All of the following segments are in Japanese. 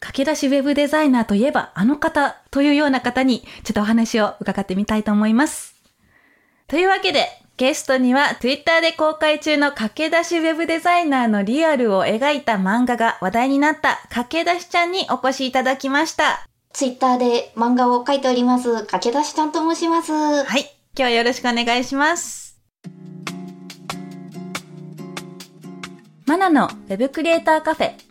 駆け出しウェブデザイナーといえばあの方というような方にちょっとお話を伺ってみたいと思います。というわけでゲストには Twitter で公開中の駆け出しウェブデザイナーのリアルを描いた漫画が話題になった駆け出しちゃんにお越しいただきました。ツイッターで漫画を描いております、駆け出しちゃんと申します。はい。今日はよろしくお願いします。マナのウェブクリエイターカフェ。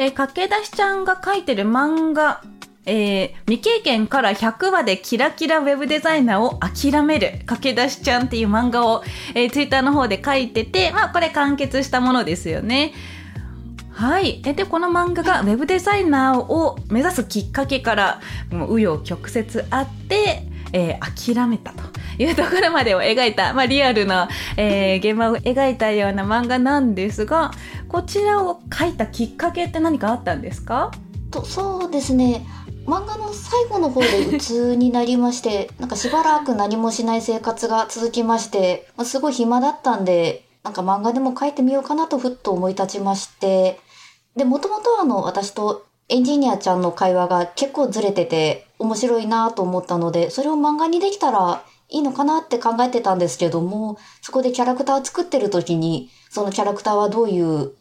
えー、駆け出しちゃんが書いてる漫画、えー、未経験から100話でキラキラウェブデザイナーを諦める駆け出しちゃんっていう漫画を、えー、ツイッターの方で書いてて、まあこれ完結したものですよね。はい。えで、この漫画がウェブデザイナーを目指すきっかけから、もう紆余曲折あって、えー諦めたというところまでを描いた、まあ、リアルな、えー現場を描いたような漫画なんですが、こちらを書いたきっかけって何かあったんですか？とそうですね。漫画の最後の方で鬱になりまして なんかしばらく何もしない生活が続きまして、まあ、すごい暇だったんでなんか漫画でも描いてみようかなとふっと思い立ちましてでもともとはあの私とエンジニアちゃんの会話が結構ずれてて面白いなと思ったのでそれを漫画にできたらいいのかなって考えてたんですけどもそこでキャラクターを作ってる時にそのキャラクターはどういう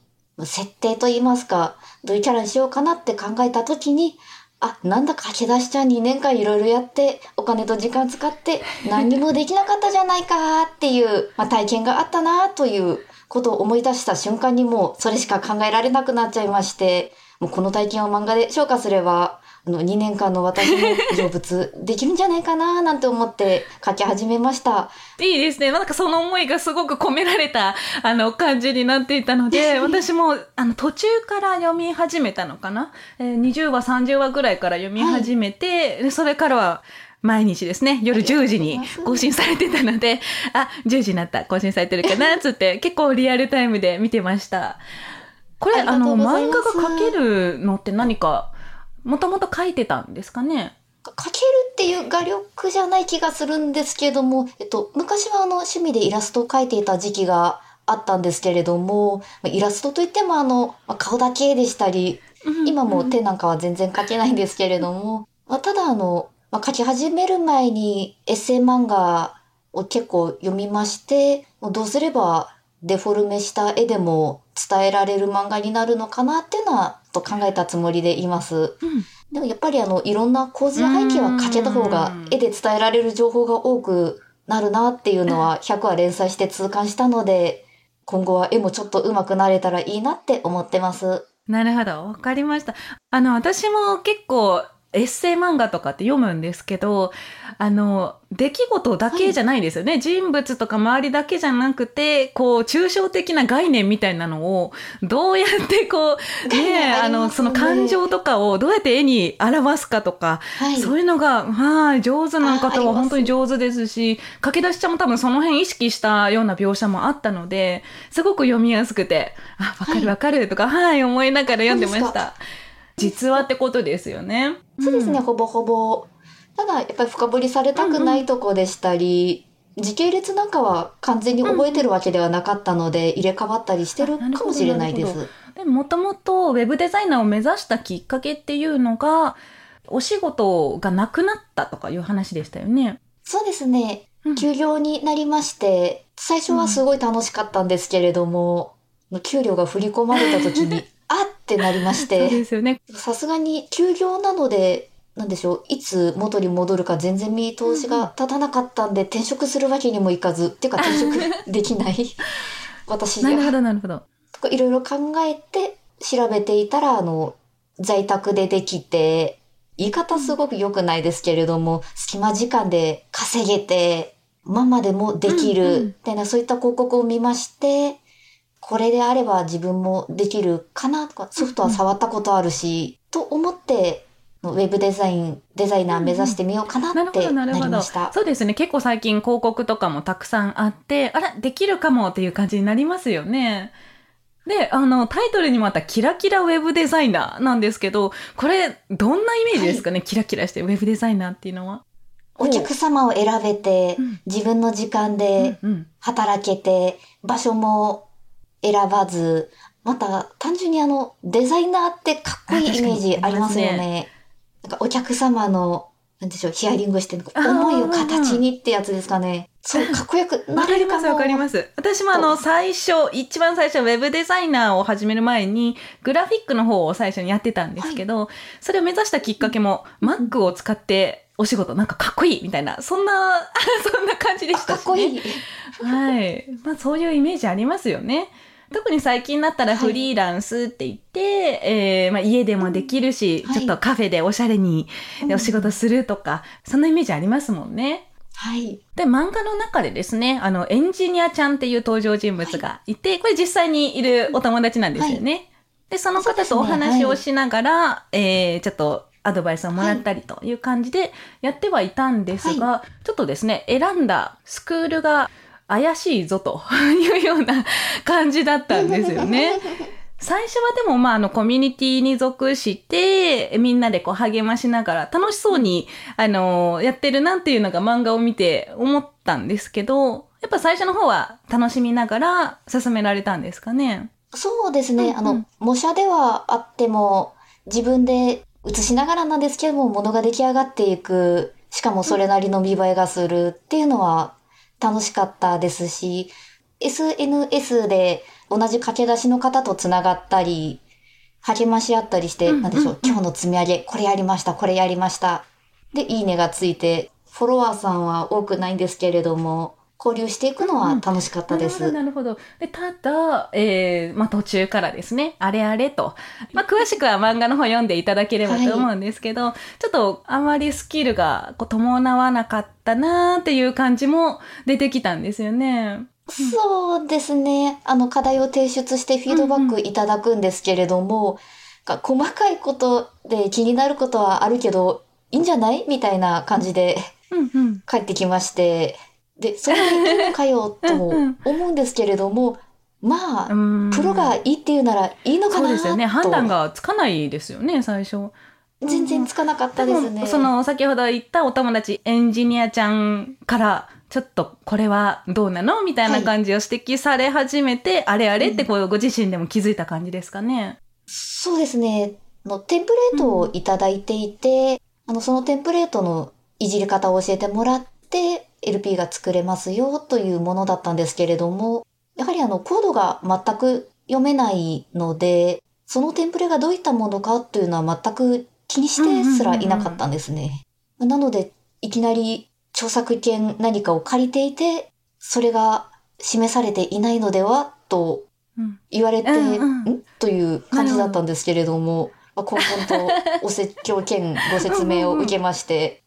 設定と言いますか、どういうキャラにしようかなって考えた時に、あ、なんだ駆け出しちゃん2年間いろいろやって、お金と時間使って何にもできなかったじゃないかっていう、まあ、体験があったなということを思い出した瞬間にもうそれしか考えられなくなっちゃいまして、もうこの体験を漫画で消化すれば、あの2年間の私の成仏できるんじゃないかな なんて思って書き始めました。いいですね。なんかその思いがすごく込められた、あの、感じになっていたので、私も、あの、途中から読み始めたのかな、えー、?20 話、30話ぐらいから読み始めて、でそれからは、毎日ですね、夜10時に更新されてたので、あ、10時になった、更新されてるかな、つって、結構リアルタイムで見てました。これ、あの、漫画が描けるのって何か、もともと書いてたんですかね？書けるっていう画力じゃない気がするんですけれども、えっと、昔はあの趣味でイラストを描いていた時期があったんですけれども、まあイラストといってもあの、まあ顔だけでしたり、今も手なんかは全然描けないんですけれども、まあ、ただあの、まあ、描き始める前にエッセイ漫画を結構読みまして、もうどうすればデフォルメした絵でも伝えられる漫画になるのかなっていうのは、と考えたつもりでいます。うんでもやっぱりあの、いろんな構図や背景は描けた方がうん絵で伝えられる情報が多くなるなっていうのは 100話連載して痛感したので、今後は絵もちょっと上手くなれたらいいなって思ってます。なるほど。わかりました。あの、私も結構、エッセイ漫画とかって読むんですけど、あの、出来事だけじゃないですよね。人物とか周りだけじゃなくて、こう、抽象的な概念みたいなのを、どうやってこう、概ね、あの、その感情とかをどうやって絵に表すかとか、はい。そういうのが、はい、上手な方は本当に上手ですし、駆け出しちゃんも多分その辺意識したような描写もあったので、すごく読みやすくて、あ、わかるわかるとか、はい、思いながら読んでました。実話ってことですよね。そうですね、んほぼほぼ。ただ、やっぱり深掘りされたくないとこでしたり、時系列なんかは完全に覚えてるわけではなかったので、入れ替わったりしてるかもしれないです。でもともとウェブデザイナーを目指したきっかけっていうのが、お仕事がなくなったとかいう話でしたよね。そうですねうん。休業になりまして、最初はすごい楽しかったんですけれども、給料が振り込まれた時に、あってなりましそうて、ですよね。さすがに休業なので、なんでしょう、いつ元に戻るか全然見通しが立たなかったんで、転職するわけにもいかず、っていうか転職できない。私が、なるほど、なるほど。とかいろいろ考えて調べていたら、あの、在宅でできて、言い方すごく良くないですけれども、隙間時間で稼げて、ママでもできうんうん。る、みたいなそういった広告を見まして、これであれば自分もできるかなとか、ソフトは触ったことあるし、と思って、ウェブデザイン、デザイナー目指してみようかななるほど、ってななるほど。りました。そうですね。結構最近広告とかもたくさんあって、あら、できるかもっていう感じになりますよね。で、あの、タイトルにもあったキラキラウェブデザイナーなんですけど、これ、どんなイメージですかね、キラキラしてウェブデザイナーっていうのは。お客様を選べてうん、自分の時間でうんうん働けて、場所も選ばず、また単純にあの、デザイナーってかっこいいイメージありますよあ確かにありね。なんかお客様の、なんでしょう、ヒアリングして、思いを形にってやつですかね。そう、かっこよくなわかります。わかります。私もあの、最初、一番最初、ウェブデザイナーを始める前に、グラフィックの方を最初にやってたんですけど、それを目指したきっかけも、Mac を使ってお仕事なんかかっこいいみたいな、そんな、そんな感じであしたし、ね。かっこいい。はい。まあそういうイメージありますよね。特に最近になったらはい。フリーランスって言って、えーまあ、家でもできるし、はい。ちょっとカフェでおしゃれにお仕事するとか、そんなイメージありますもんね。はい。で、漫画の中でですね、あの、エンジニアちゃんっていう登場人物がい。て、これ実際にいるお友達なんですよね。で、その方とお話をしながら、えー、ちょっとアドバイスをもらったりという感じでやってはいたんですが、ちょっとですね、選んだスクールが怪しいぞと いうような感じだったんですよね。最初はでもまああのコミュニティに属してみんなでこう励ましながら楽しそうにあのやってるなっていうのが漫画を見て思ったんですけどやっぱ最初の方は楽しみながら進められたんですかね。そうですね。うんうんあの、模写ではあっても、自分で写しながらなんですけども、ものが出来上がっていく、しかもそれなりの見栄えがするっていうのは楽しかったですし、SNS で同じ駆け出しの方とつながったり、励まし合ったりして、なんでしょう、今日の積み上げ、これやりました、これやりました。で、いいねがついて、フォロワーさんは多くないんですけれども、交流していくのは楽しかったです。なるほど、なるほど。で、ただ、えー、まあ途中からですね、あれあれと。まあ詳しくは漫画の方読んでいただければと思うんですけど、ちょっとあまりスキルがこう伴わなかったなーっていう感じも出てきたんですよね。そうですね。あの、課題を提出してフィードバックいただくんですけれども、が細かいことで気になることはあるけど、いいんじゃない？みたいな感じでうんうん。帰ってきまして、で、それでいいのかよと思うんですけれども、まあ、うんプロがいいっていうならいいのかなそうですよね。判断と、がつかないですよね、最初。全然つかなかったでですね。も、その、先ほど言ったお友達、エンジニアちゃんから、ちょっとこれはどうなのみたいな感じを指摘され始めて、あれあれってこうご自身でも気づいた感じですかね。そうですね。あの、テンプレートをいただいていて、あの、そのテンプレートのいじり方を教えてもらって、LP が作れますよというものだったんですけれども、やはりあの、コードが全く読めないので、そのテンプレがどういったものかというのは全く気にしてすらいなかったんですね。なので、いきなり著作権何かを借りていて、それが示されていないのではとうん言われて、うん。うんん。という感じだったんですけれども、まあ、根本とお説教兼ご説明を受けまして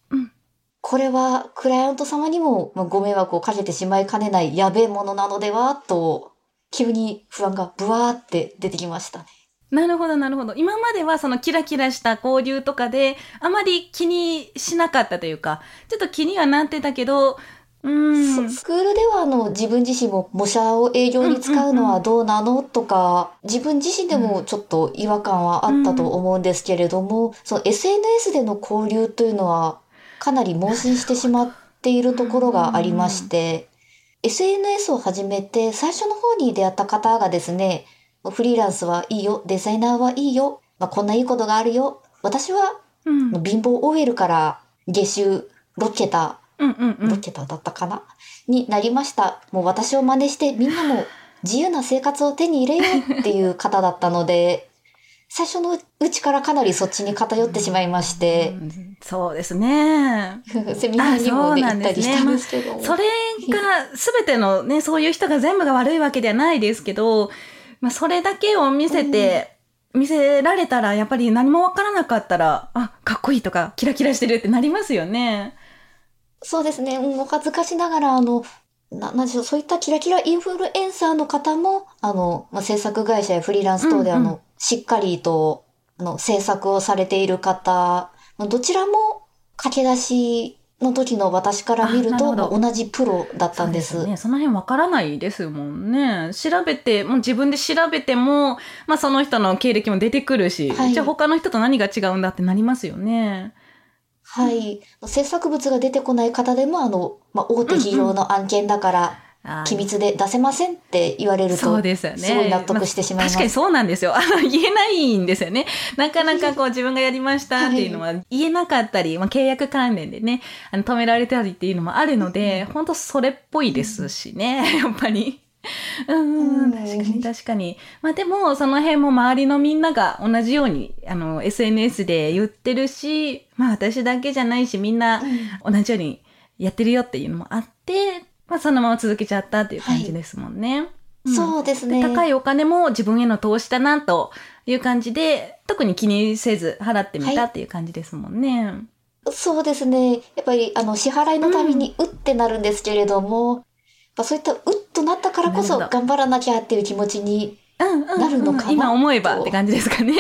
これはクライアント様にもまあご迷惑をかけてしまいかねないやべえものなのではと、急に不安がブワーって出てきましたね。なるほど、なるほど。今まではそのキラキラした交流とかで、あまり気にしなかったというか、ちょっと気にはなってたけど、うーん。スクールではあの自分自身も模写を営業に使うのはどうなのとか、自分自身でもちょっと違和感はあったと思うんですけれども、その SNS での交流というのはかなり盲信してしまっているところがありまして、SNS を始めて最初の方に出会った方がですね、フリーランスはいいよ、デザイナーはいいよ、まあ、こんないいことがあるよ。私はうん。貧乏 OL から月収6桁うんうんう6ん。桁だったかな、になりました。もう私を真似してみんなも自由な生活を手に入れようっていう方だったので、最初のうちからかなりそっちに偏ってしまいましてう、んそうですね。セミナーにもで行ったりしたんですけど。それが、すべてのね、そういう人が全部が悪いわけではないですけど、まあ、それだけを見せて、見せられたら、やっぱり何もわからなかったら、あ、かっこいいとか、キラキラしてるってなりますよね。そうですね。うんお恥ずかしながら、あの、な、なんでしょう、そういったキラキラインフルエンサーの方も、あの、まあ、制作会社やフリーランス等で、うんうんあの、しっかりと、あの、制作をされている方、どちらも駆け出しの時の私から見ると、同じプロだったんです。そうね。その辺わからないですもんね。調べて、もう自分で調べても、まあその人の経歴も出てくるし、はいじゃあ他の人と何が違うんだってなりますよね。はい。制作物が出てこない方でも、あの、まあ、大手企業の案件だから、あー機密で出せませんって言われると、そうですよね。すごい納得してしまいます。あ確かにそうなんですよ。あの、言えないんですよね。なかなかこう自分がやりましたっていうのは言えなかったり、まあ契約関連でね、あの止められたりっていうのもあるので、本当それっぽいですしね、やっぱり。うん確かに確かに。まあでも、その辺も周りのみんなが同じように、あの、SNS で言ってるし、まあ私だけじゃないし、みんな同じようにやってるよっていうのもあって、まあそのまま続けちゃったっていう感じですもんね。うんそうですね。高いお金も自分への投資だなという感じで、特に気にせず払ってみたっていう感じですもんね。そうですね。やっぱり、あの、支払いのために、うってなるんですけれども、やっぱそういった、うっとなったからこそ、頑張らなきゃっていう気持ちに、うんうんうんなるのかな今思えばって感じですかね。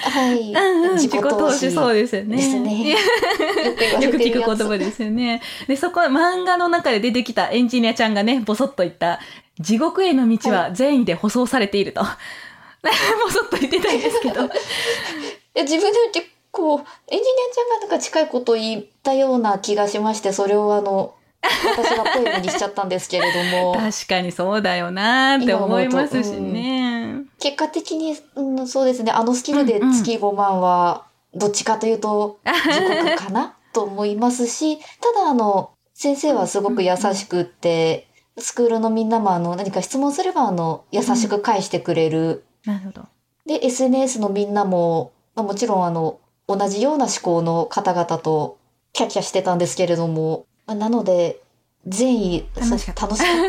はい。うんうん、自己投資そうですよね。ですね。よく聞く言葉ですよね。で、そこは漫画の中で出てきたエンジニアちゃんがね、ボソッと言った、地獄への道は善意で舗装されていると。ボソッと言ってたんですけど。いや自分で結構、エンジニアちゃんがなんか近いことを言ったような気がしまして、それをあの、私がポエムにしちゃったんですけれども、確かにそうだよなーって思いますしね。結果的に、うん、そうですね、あのスキルでうんうん月5万は、どっちかというと、地獄かなと思いますし、ただあの、先生はすごく優しくって、スクールのみんなもあの、何か質問すればあの、優しく返してくれる。なるほど。で、SNS のみんなも、まあ、もちろんあの、同じような思考の方々とキャッキャしてたんですけれども、まあなので、善意、そ楽しかっ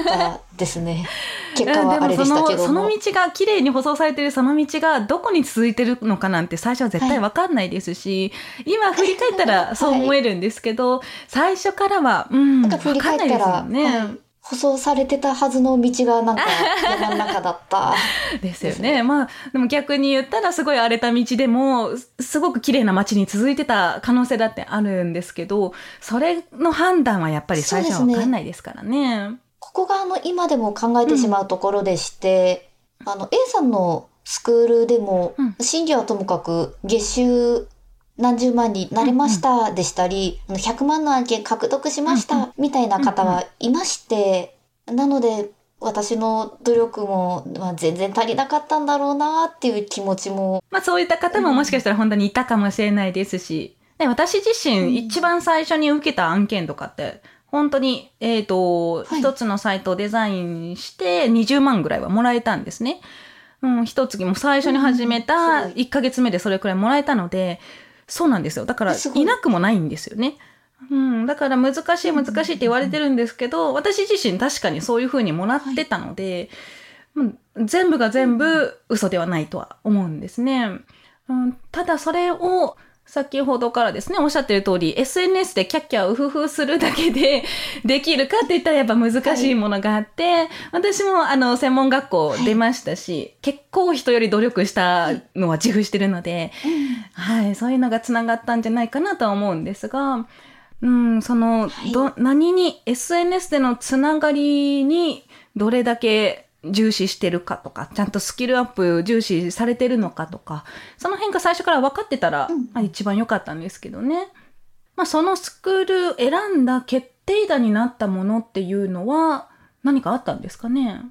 たですね。結果はあれでしたけども。うんでもそのその道が綺麗に舗装されてるその道がどこに続いてるのかなんて最初は絶対わかんないですし、今振り返ったらそう思えるんですけど、最初からは、うん、か振り返ったら、わかんないですよね。はい舗装されてたはずの道がなんか 山の中だった。ですよね。まあ、でも逆に言ったらすごい荒れた道でも、すすごく綺麗な街に続いてた可能性だってあるんですけど、それの判断はやっぱり最初はわかんないですからね。ここがあの今でも考えてしまうところでして、あの A さんのスクールでも、うん新業はともかく月収何十万になれましたでしたり、あの100万の案件獲得しましうんうたみたいな方はいまして、なので私の努力も、まあ、全然足りなかったんだろうなっていう気持ちも、まあそういった方ももしかしたら本当にいたかもしれないですし、ね、私自うん。身一番最初に受けた案件とかって、本当に、えっ、と、はい。一つのサイトをデザインして20万ぐらいはもらえたんですね。うん、一月も最初に始めうんたすごい。1ヶ月目でそれくらいもらえたので、そうなんですよ。だから、いいなくもないんですよね。うん、だから難しい難しいって言われてるんですけど、私自身確かにそういう風にもらってたので、うん全部が全部嘘ではないとは思うんですね。うん、ただそれを先ほどからですね、おっしゃってる通り、SNS でキャッキャウフフするだけで できるかって言ったらやっぱ難しいものがあって、私もあの専門学校出ましたし、結構人より努力したのは自負してるので、はい、そういうのがつながったんじゃないかなとは思うんですが、うん、その、はい。ど、何に、SNS でのつながりにどれだけ重視してるかとか、ちゃんとスキルアップ重視されてるのかとか、その辺が最初から分かってたら、うん。まあ一番良かったんですけどね。まあそのスクール選んだ決定打になったものっていうのは何かあったんですかね？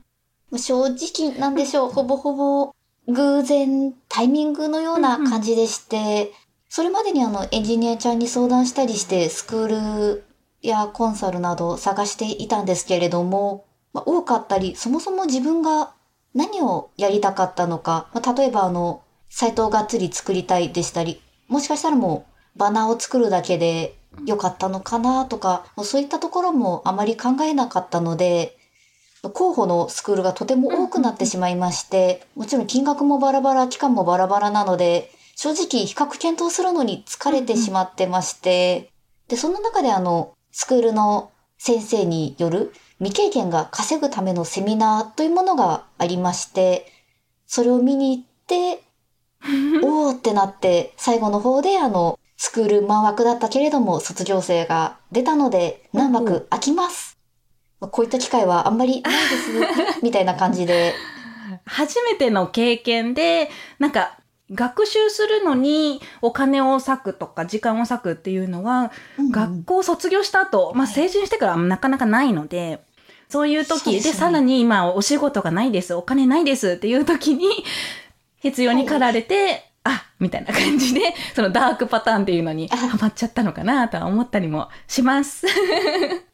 正直なんでしょう、ほぼほぼ偶然タイミングのような感じでして、それまでにあのエンジニアちゃんに相談したりしてスクールやコンサルなどを探していたんですけれども、まあ、多かったり、そもそも自分が何をやりたかったのか、まあ、例えばあの、サイトをがっつり作りたいでしたり、もしかしたらもうバナーを作るだけで良かったのかなとか、そういったところもあまり考えなかったので、候補のスクールがとても多くなってしまいまして、もちろん金額もバラバラ、期間もバラバラなので、正直比較検討するのに疲れてしまってまして、で、その中であの、スクールの先生による未経験が稼ぐためのセミナーというものがありまして、それを見に行って、おーってなって、最後の方であの、スクール満枠だったけれども、卒業生が出たので、何枠空きます。こういった機会はあんまりないです、みたいな感じで。初めての経験で、なんか、学習するのにお金を割くとか時間を割くっていうのは、うん学校を卒業した後、まあ成人してからはなかなかないので、そういう時でねさらに今お仕事がないです、お金ないですっていう時に必要に駆られて、あ、みたいな感じで、そのダークパターンっていうのにあハマっちゃったのかなとは思ったりもします。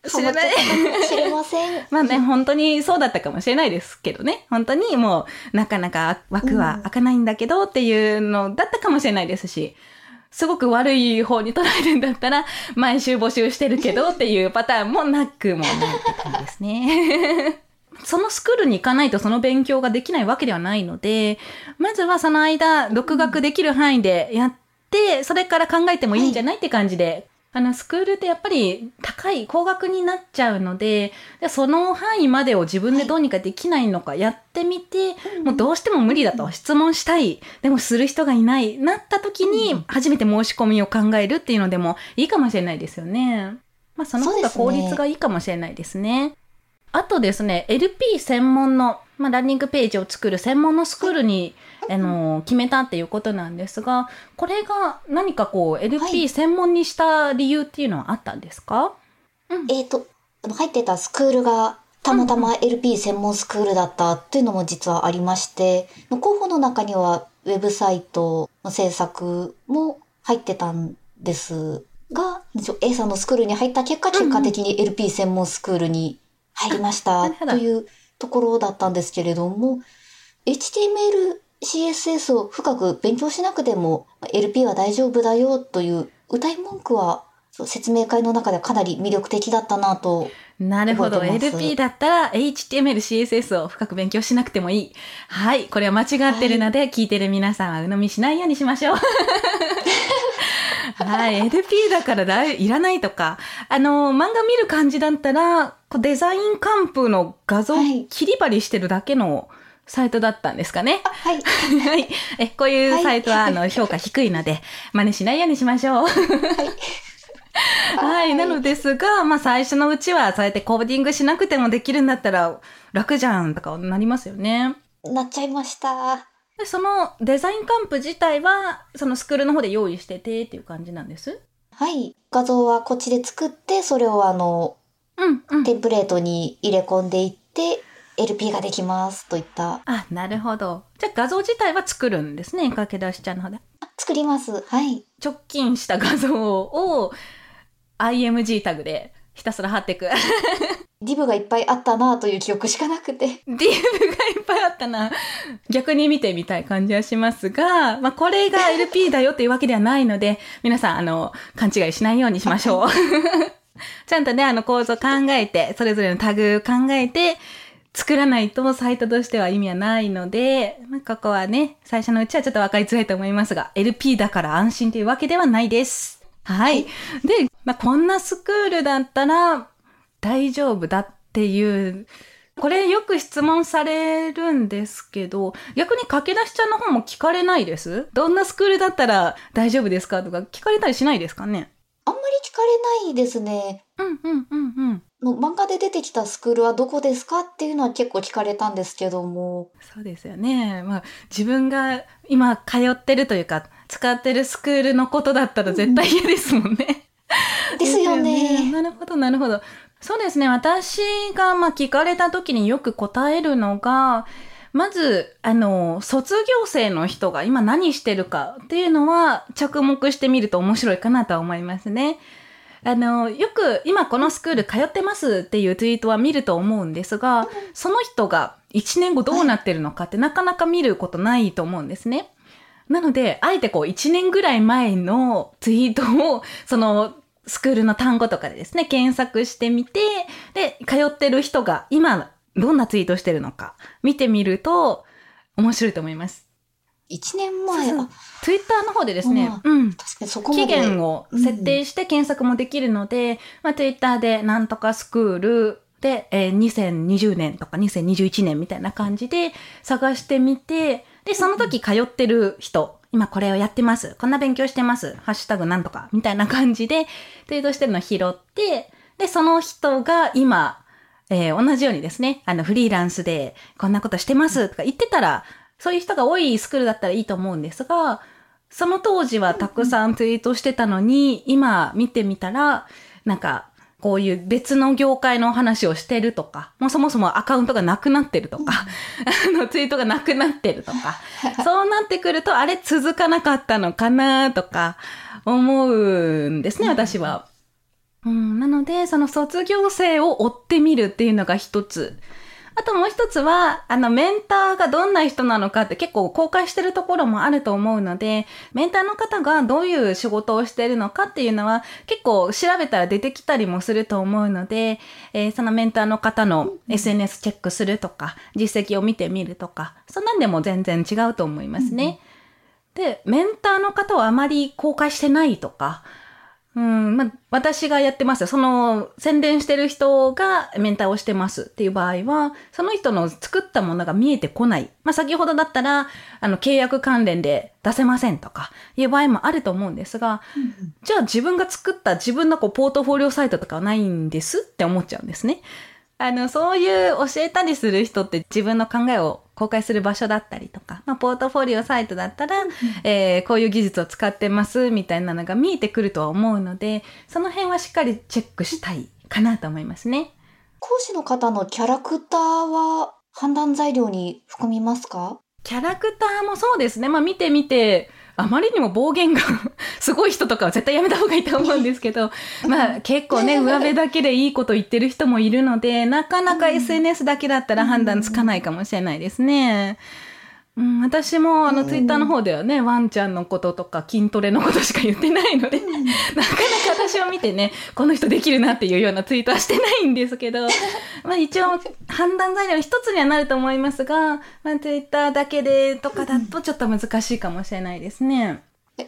知らない。ハマっちゃったかもしれません。まあね、本当にそうだったかもしれないですけどね。本当にもう、なかなか枠は開かないんだけどっていうのだったかもしれないですし、すごく悪い方に捉えるんだったら、毎週募集してるけどっていうパターンもなくもないって感じですね。そのスクールに行かないとその勉強ができないわけではないので、まずはその間、独学できる範囲でやって、それから考えてもいいんじゃないって感じで、あの、スクールってやっぱり高い、高額になっちゃうので、でその範囲までを自分でどうにかできないのかやってみて、もうどうしても無理だと質問したい、でもする人がいない、なった時に初めて申し込みを考えるっていうのでもいいかもしれないですよね。まあその方が効率がいいかもしれないですね。あとですね、LP 専門の、まあ、ランニングページを作る専門のスクールに、あの決めたっていうことなんですが、これが何かこう、は LP い。専門にした理由っていうのはあったんですか、えっ、と、あの入ってたスクールがたまたま LP 専門スクールだったっていうのも実はありまして、候補の中にはウェブサイトの制作も入ってたんですが、A さんのスクールに入った結果、結果的に LP 専門スクールに入りましたなるほど。というところだったんですけれども、HTML、CSS を深く勉強しなくても LP は大丈夫だよという歌い文句は説明会の中ではかなり魅力的だったなと。なるほど。LP だったら HTML、CSS を深く勉強しなくてもいい。はい。これは間違ってるので、聞いてる皆さんは鵜呑みしないようにしましょう。はい。LP だからだいいらないとか、あの、漫画見る感じだったら、こうデザインカンプの画像、はい切り張りしてるだけのサイトだったんですかね。はい。はい。え、こういうサイトは、あの、評価低いので、真似しないようにしましょう。はい。なのですが、まあ最初のうちはそうやってコーディングしなくてもできるんだったら楽じゃんとかなりますよね。なっちゃいました。でそのデザインカンプ自体は、そのスクールの方で用意しててっていう感じなんです？はい。画像はこっちで作って、それをあの、うんうん。テンプレートに入れ込んでいって、LP ができますといった。あ、なるほど。じゃあ画像自体は作るんですね。駆け出しちゃんの方で？あ作ります。はい。直近した画像を IMG タグでひたすら貼っていく。ディブがいっぱいあったなという記憶しかなくて。DM がいっぱいあったな。逆に見てみたい感じはしますが、まあ、これが LP だよっていうわけではないので、皆さん、あの、勘違いしないようにしましょう。ちゃんとね、あの構造考えて、それぞれのタグ考えて、作らないとサイトとしては意味はないので、まあ、ここはね、最初のうちはちょっと分かりづらいと思いますが、LP だから安心というわけではないです。はい。で、まあ、こんなスクールだったら大丈夫だっていう、これよく質問されるんですけど、逆に駆け出しちゃんの方も聞かれないです？どんなスクールだったら大丈夫ですか？とか聞かれたりしないですかね？あんまり聞かれないですね。うんうんうんうん。の漫画で出てきたスクールはどこですかっていうのは結構聞かれたんですけども。そうですよね。まあ自分が今通ってるというか使ってるスクールのことだったら絶対嫌ですもんね。ですよですね。なるほどなるほど。そうですね。私がま聞かれた時によく答えるのが、まず、あの、卒業生の人が今何してるかっていうのは着目してみると面白いかなとは思いますね。あの、よく今このスクール通ってますっていうツイートは見ると思うんですが、その人が1年後どうなってるのかってなかなか見ることないと思うんですね。なので、あえてこう1年ぐらい前のツイートを、そのスクールの単語とかでですね、検索してみて、で、通ってる人が今どんなツイートしてるのか見てみると面白いと思います。1年前、そうそうあ、ツイッターの方でですね、ううん。確かにそこ。期限を設定して検索もできるので、まあ、ツイッターでなんとかスクール、で、えー2020年とか2021年みたいな感じで探してみて、で、その時通ってる人、今これをやってます。こんな勉強してます。ハッシュタグなんとか、みたいな感じで、ツイートしてるのを拾って、で、その人が今、えー同じようにですね、あの、フリーランスでこんなことしてますとか言ってたら、そういう人が多いスクールだったらいいと思うんですが、その当時はたくさんツイートしてたのに、今見てみたら、なんか、こういう別の業界の話をしてるとか、もうそもそもアカウントがなくなってるとか、あのツイートがなくなってるとか、そうなってくると、あれ続かなかったのかなとか思うんですね、私は。うん、なので、その卒業生を追ってみるっていうのが一つ。あともう一つは、あの、メンターがどんな人なのかって結構公開してるところもあると思うので、メンターの方がどういう仕事をしてるのかっていうのは結構調べたら出てきたりもすると思うので、えーそのメンターの方の SNS チェックするとか、実績を見てみるとか、そんなんでも全然違うと思いますね。で、メンターの方をあまり公開してないとか、うん、まあ、私がやってますよ。その、宣伝してる人がメンターをしてますっていう場合は、その人の作ったものが見えてこない。まあ、先ほどだったら、あの、契約関連で出せませんとかいう場合もあると思うんですが、じゃあ自分が作った自分のこう、ポートフォリオサイトとかはないんですって思っちゃうんですね。あの、そういう教えたりする人って自分の考えを公開する場所だったりとか、まあ、ポートフォリオサイトだったら、えーこういう技術を使ってますみたいなのが見えてくるとは思うので、その辺はしっかりチェックしたいかなと思いますね。講師の方のキャラクターは判断材料に含みますか？キャラクターもそうですね。まあ見てみて、あまりにも暴言が すごい人とかは絶対やめた方がいいと思うんですけど、まあ結構ね、上辺だけでいいこと言ってる人もいるので、なかなか SNS だけだったら判断つかないかもしれないですね。うん、私もあのツイッターの方ではね、ワンちゃんのこととか筋トレのことしか言ってないので、なかなか私を見てね、この人できるなっていうようなツイートはしてないんですけど、まあ一応判断材料の一つにはなると思いますが、まあツイッターだけでとかだとちょっと難しいかもしれないですね。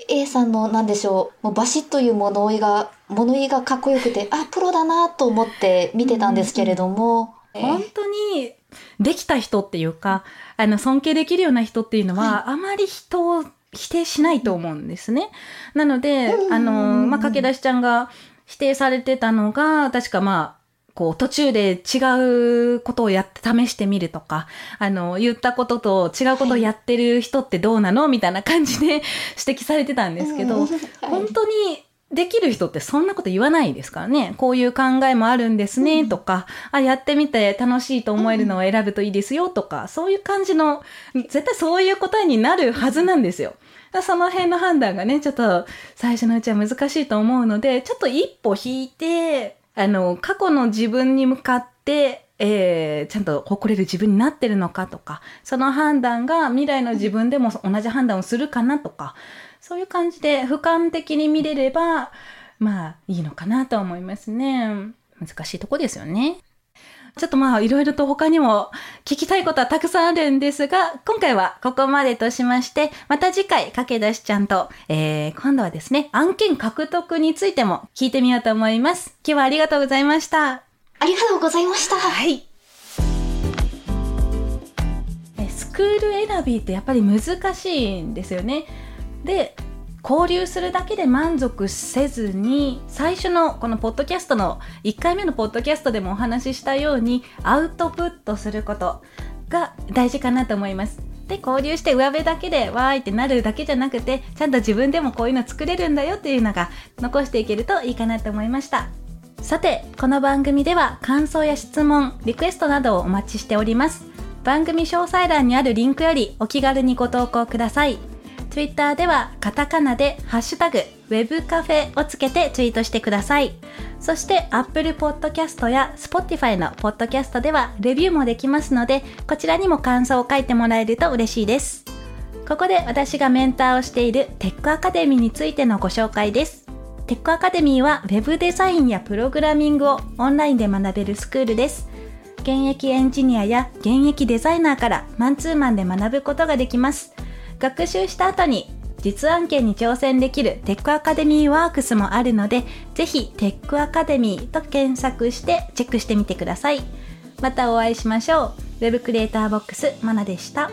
A さんの何でしょうもうバシッという物言いが物言いがかっこよくてあプロだなと思って見てたんですけれども、えー。本当にできた人っていうか、あの尊敬できるような人っていうのは、あまり人を否定しないと思うんですね。なので、うんあの、まあ、駆け出しちゃんが否定されてたのが、確かまあ、こう途中で違うことをやって試してみるとか、あの、言ったことと違うことをやってる人ってどうなの？みたいな感じで 指摘されてたんですけど、本当にできる人ってそんなこと言わないですからね。こういう考えもあるんですね、とか、あ、やってみて楽しいと思えるのを選ぶといいですよ、とか、そういう感じの、絶対そういう答えになるはずなんですよ。その辺の判断がね、ちょっと最初のうちは難しいと思うので、ちょっと一歩引いて、あの、過去の自分に向かって、えー、ちゃんと誇れる自分になってるのかとか、その判断が未来の自分でも同じ判断をするかなとか、そういう感じで俯瞰的に見れれば、まあいいのかなと思いますね。難しいとこですよね。ちょっとまあいろいろと他にも聞きたいことはたくさんあるんですが、今回はここまでとしまして、また次回、駆け出しちゃんと、えー、今度はですね、案件獲得についても聞いてみようと思います。今日はありがとうございました。ありがとうございました。はい。えスクール選びってやっぱり難しいんですよね。で、交流するだけで満足せずに最初のこのポッドキャストの1回目のポッドキャストでもお話ししたようにアウトプットすることが大事かなと思います。で交流して上辺だけでわーいってなるだけじゃなくてちゃんと自分でもこういうの作れるんだよっていうのが残していけるといいかなと思いました。さて、この番組では感想や質問、リクエストなどをお待ちしております。番組詳細欄にあるリンクよりお気軽にご投稿ください。Twitter ではカタカナでハッシュタグ Web カフェをつけてツイートしてください。そして Apple Podcast や Spotify の Podcast ではレビューもできますので、こちらにも感想を書いてもらえると嬉しいです。ここで私がメンターをしているテックアカデミーについてのご紹介です。テックアカデミーは Web デザインやプログラミングをオンラインで学べるスクールです。現役エンジニアや現役デザイナーからマンツーマンで学ぶことができます。学習した後に実案件に挑戦できるテックアカデミーワークスもあるので、ぜひテックアカデミーと検索してチェックしてみてください。またお会いしましょう。Web クリエイターボックスマナでした。